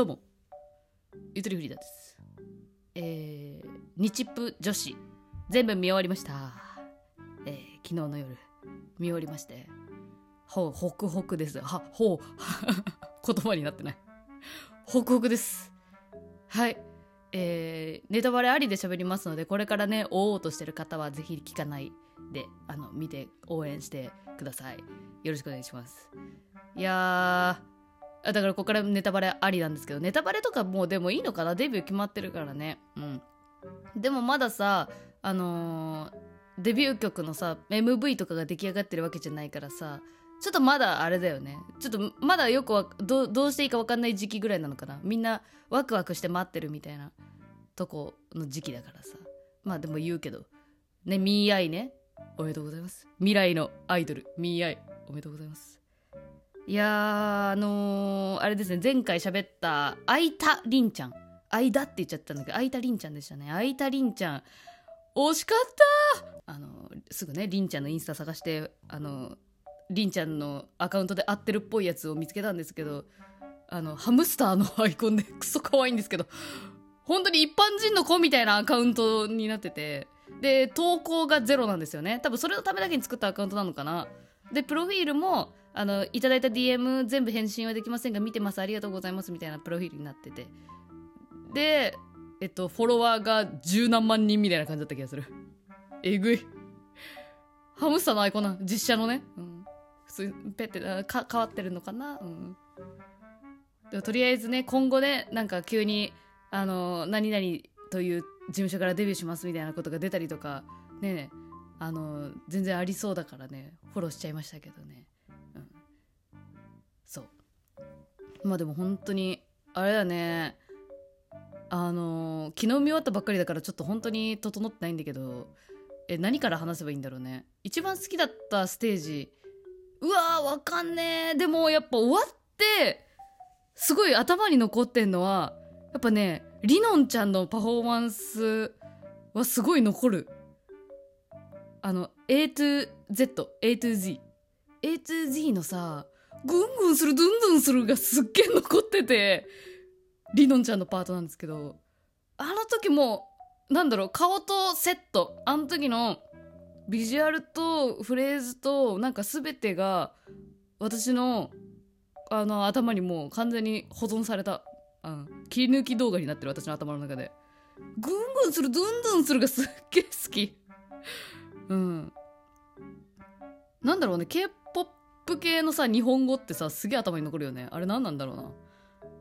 どうも。ゆとりフリーダです。えー、日プ女子。全部見終わりました。えー、昨日の夜。見終わりまして。ほうホクホクです。はほう。言葉になってない。ホクホクです。はい。えー、ネタバレありで喋りますのでこれからね追おうとしてる方はぜひ聞かないであの見て応援してください。よろしくお願いします。いやだからここからネタバレありなんですけどネタバレとかもうでもいいのかな？デビュー決まってるからね。うん。でもまださあのー、デビュー曲のさ MV とかが出来上がってるわけじゃないからさちょっとまだあれだよね。ちょっとまだよくどどうしていいか分かんない時期ぐらいなのかな？みんなワクワクして待ってるみたいなとこの時期だからさ。まあでも言うけど。ねミーアイね。おめでとうございます。未来のアイドル。ミーアイおめでとうございます。いやあのー、あれですね前回喋ったあいたりんちゃん。あいだって言っちゃったんだけどあいたりんちゃんでしたね。あいたりんちゃん惜しかったあのすぐねりんちゃんのインスタ探してあのりんちゃんのアカウントで合ってるっぽいやつを見つけたんですけどあのハムスターのアイコンでクソ可愛いんですけど本当に一般人の子みたいなアカウントになっててで投稿がゼロなんですよね。多分それのためだけに作ったアカウントなのかな。でプロフィールもあのいただいた DM 全部返信はできませんが見てますありがとうございますみたいなプロフィールになってて。でえっとフォロワーが十何万人みたいな感じだった気がする。えぐい。ハムスターのアイコンな実写のね、うん。普通ペッてか変わってるのかな？うん。でもとりあえずね今後ねなんか急にあの何々という事務所からデビューしますみたいなことが出たりとかねあの全然ありそうだからねフォローしちゃいましたけどね。そう。まあでも本当にあれだね。あの昨日見終わったばっかりだからちょっと本当に整ってないんだけどえ何から話せばいいんだろうね。一番好きだったステージ。うわーわかんねえでもやっぱ終わってすごい頭に残ってんのはやっぱねりのんちゃんのパフォーマンスはすごい残る。あの A to Z A to Z A to Z のさぐんぐんするドゥンドゥンするがすっげえ残っててりのんちゃんのパートなんですけどあの時もなんだろう顔とセットあの時のビジュアルとフレーズとなんか全てが私のあの頭にもう完全に保存された、うん、切り抜き動画になってる私の頭の中で。ぐんぐんするドゥンドゥンするがすっげえ好き。うん。なんだろうね K-POP 系のさ日本語ってさすげえ頭に残るよね。あれ何なんだろうな。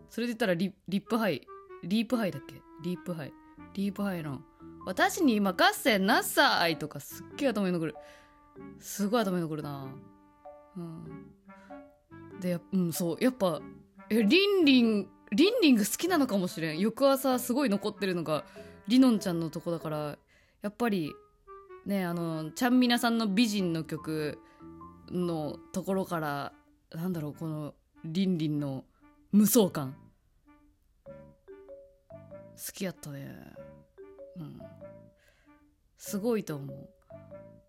それで言ったらリ LEAP HIGH。LEAP HIGH だっけ？ LEAP HIGH。LEAP HIGH の。私に任せなさいとかすっげえ頭に残る。すごい頭に残るな。うん。でうんそう。やっぱえリンリンリンリンが好きなのかもしれん。翌朝すごい残ってるのがりのんちゃんのとこだからやっぱりねあのちゃんみなさんの美人の曲のところからなんだろうこのりんりんの無双感。好きやったね。うん。すごいと思う。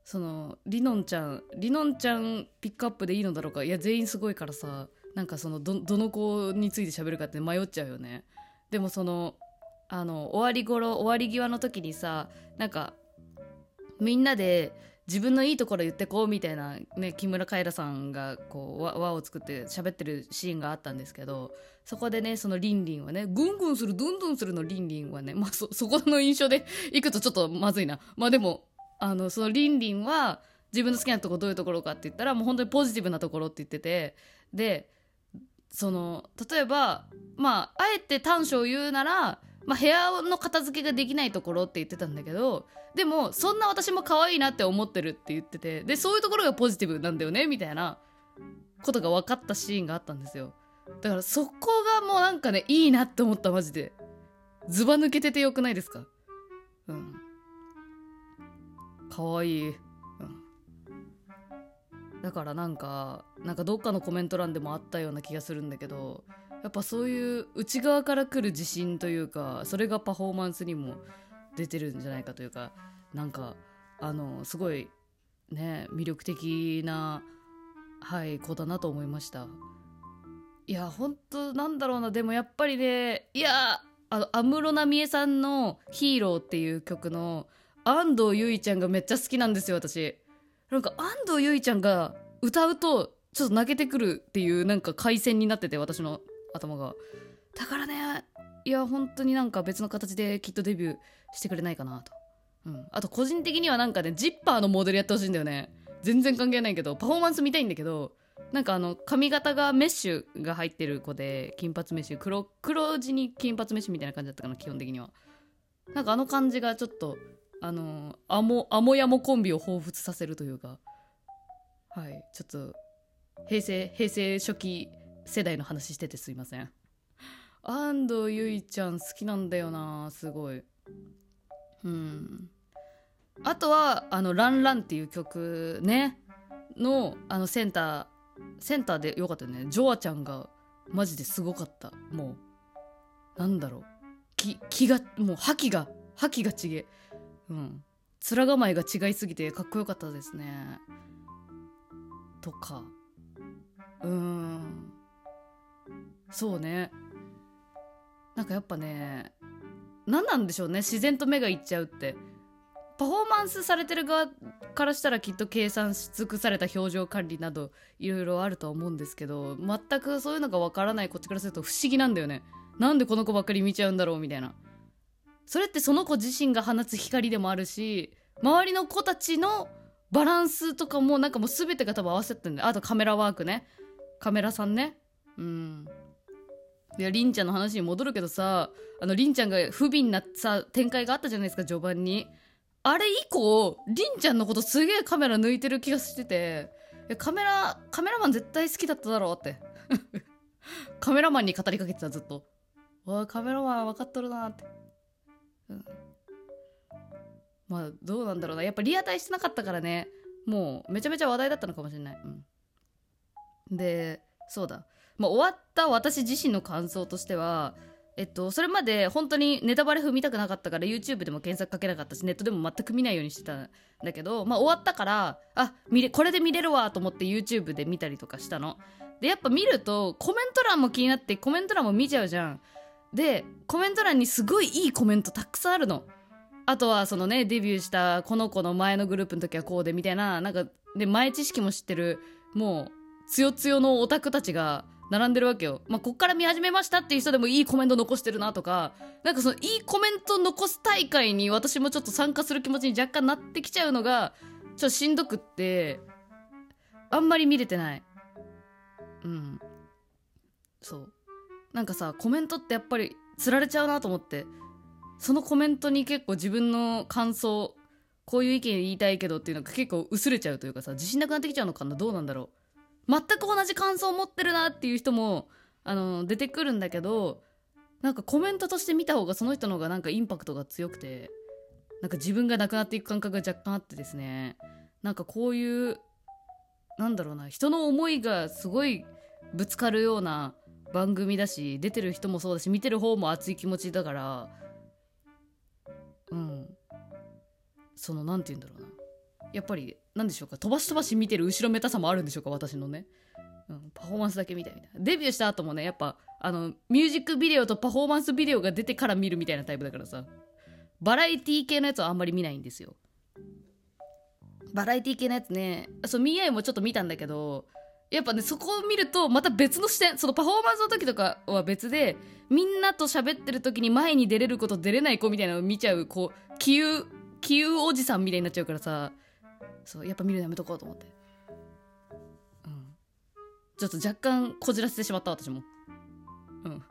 そのりのんちゃんりのんちゃんピックアップでいいのだろうか。いや全員すごいからさなんかそのどどの子について喋るかって迷っちゃうよね。でもそのあの終わり頃終わり際の時にさなんかみんなで自分のいいところ言ってこうみたいな、ね、木村カエラさんがこう輪を作って喋ってるシーンがあったんですけどそこでねそのリンリンはねぐんぐんするどんどんするのリンリンはね、まあ、そそこの印象で いくとちょっとまずいな。まあでもあのそのリンリンは自分の好きなとこどういうところかって言ったらもう本当にポジティブなところって言っててでその例えばまああえて短所を言うならまあ、部屋の片付けができないところって言ってたんだけどでもそんな私も可愛いなって思ってるって言っててでそういうところがポジティブなんだよねみたいなことが分かったシーンがあったんですよ。だからそこがもうなんかねいいなって思ったマジで。ずば抜けててよくないですか？うん。可愛い。うん。だからなんかなんかどっかのコメント欄でもあったような気がするんだけどやっぱそういう内側から来る自信というかそれがパフォーマンスにも出てるんじゃないかというかなんかあのすごいね魅力的なはい子だなと思いました。いや本当なんだろうなでもやっぱりねいやあの安室奈美恵さんの「ヒーロー」っていう曲の安藤優衣ちゃんがめっちゃ好きなんですよ私。なんか安藤優衣ちゃんが歌うとちょっと泣けてくるっていうなんか回線になってて私の。頭が。だからねいや本当になんか別の形できっとデビューしてくれないかなと、うん、あと個人的にはなんかねジッパーのモデルやってほしいんだよね。全然関係ないけどパフォーマンス見たいんだけどなんかあの髪型がメッシュが入ってる子で金髪メッシュ黒黒地に金髪メッシュみたいな感じだったかな基本的には。なんかあの感じがちょっとあのアモアモヤモコンビを彷彿させるというか。はい。ちょっと平成平成初期世代の話しててすいません。安藤優衣ちゃん好きなんだよなすごい。うん。あとはあの「ランラン」っていう曲ねのあのセンターセンターでよかったよね。ジョアちゃんがマジですごかった。もうなんだろう。気気がもう覇気が覇気がちげうん。面構えが違いすぎてかっこよかったですね。とか。うーん。そうね。なんかやっぱね何なんでしょうね自然と目がいっちゃうって。パフォーマンスされてる側からしたらきっと計算し尽くされた表情管理などいろいろあるとは思うんですけど全くそういうのがわからないこっちからすると不思議なんだよね。なんでこの子ばっかり見ちゃうんだろうみたいな。それってその子自身が放つ光でもあるし周りの子たちのバランスとかもなんかもう全てが多分合わせてるんだよ。あとカメラワークね。カメラさんね。うん。いやりんちゃんの話に戻るけどさあのりんちゃんが不憫なさ展開があったじゃないですか序盤に。あれ以降りんちゃんのことすげえカメラ抜いてる気がしてて。カメラカメラマン絶対好きだっただろうって。カメラマンに語りかけてたずっと。おいカメラマン分かっとるなって、うん、まあどうなんだろうな。やっぱリアタイしてなかったからね。もうめちゃめちゃ話題だったのかもしれない、うん、でそうだ。まあ、終わった私自身の感想としては、えっと、それまで本当にネタバレ踏みたくなかったから YouTube でも検索かけなかったしネットでも全く見ないようにしてたんだけど、まあ、終わったからあ見れこれで見れるわと思って YouTube で見たりとかしたの。でやっぱ見るとコメント欄も気になってコメント欄も見ちゃうじゃん。でコメント欄にすごいいいコメントたくさんあるの。あとはそのねデビューしたこの子の前のグループの時はこうでみたいななんかで前知識も知ってるもうつよつよのオタクたちが並んでるわけよ。まあ、こっから見始めましたっていう人でもいいコメント残してるなとか、なんかそのいいコメント残す大会に私もちょっと参加する気持ちに若干なってきちゃうのが、ちょっとしんどくって、あんまり見れてない。うん。そう。なんかさ、コメントってやっぱり釣られちゃうなと思って、そのコメントに結構自分の感想、こういう意見言いたいけどっていうのが結構薄れちゃうというかさ、自信なくなってきちゃうのかなどうなんだろう。全く同じ感想を持ってるなっていう人もあの出てくるんだけどなんかコメントとして見た方がその人の方がなんかインパクトが強くてなんか自分がなくなっていく感覚が若干あってですね。なんかこういうなんだろうな人の思いがすごいぶつかるような番組だし出てる人もそうだし見てる方も熱い気持ちだからうん。その何て言うんだろうな。やっぱり何でしょうか飛ばし飛ばし見てる後ろめたさもあるんでしょうか私のね、うん、パフォーマンスだけ見たいみたいな。デビューした後もねやっぱあのミュージックビデオとパフォーマンスビデオが出てから見るみたいなタイプだからさ。バラエティ系のやつはあんまり見ないんですよ。バラエティ系のやつねそうミーアイもちょっと見たんだけどやっぱねそこを見るとまた別の視点そのパフォーマンスの時とかは別でみんなと喋ってる時に前に出れる子と出れない子みたいなのを見ちゃうこう気憂気憂おじさんみたいになっちゃうからさ。そうやっぱ見るのやめとこうと思って。うん。ちょっと若干こじらせてしまった私も。うん。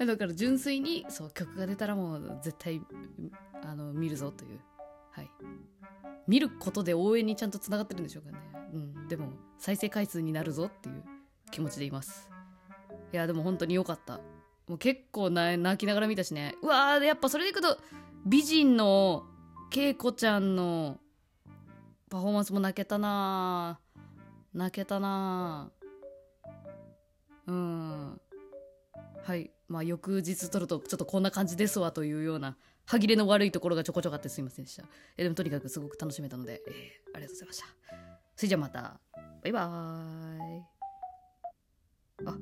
だから純粋にそう曲が出たらもう絶対あの見るぞという。はい。見ることで応援にちゃんとつながってるんでしょうかね。うん。でも再生回数になるぞっていう気持ちでいます。いやでも本当に良かった。もう結構な泣きながら見たしね。うわーやっぱそれでいくと美人の恵子ちゃんのパフォーマンスも泣けたな。泣けたな。うん。はい。まあ翌日撮るとちょっとこんな感じですわというような歯切れの悪いところがちょこちょこあってすいませんでした。えでもとにかくすごく楽しめたので、えー、ありがとうございました。それじゃあまた。バイバーイ。あ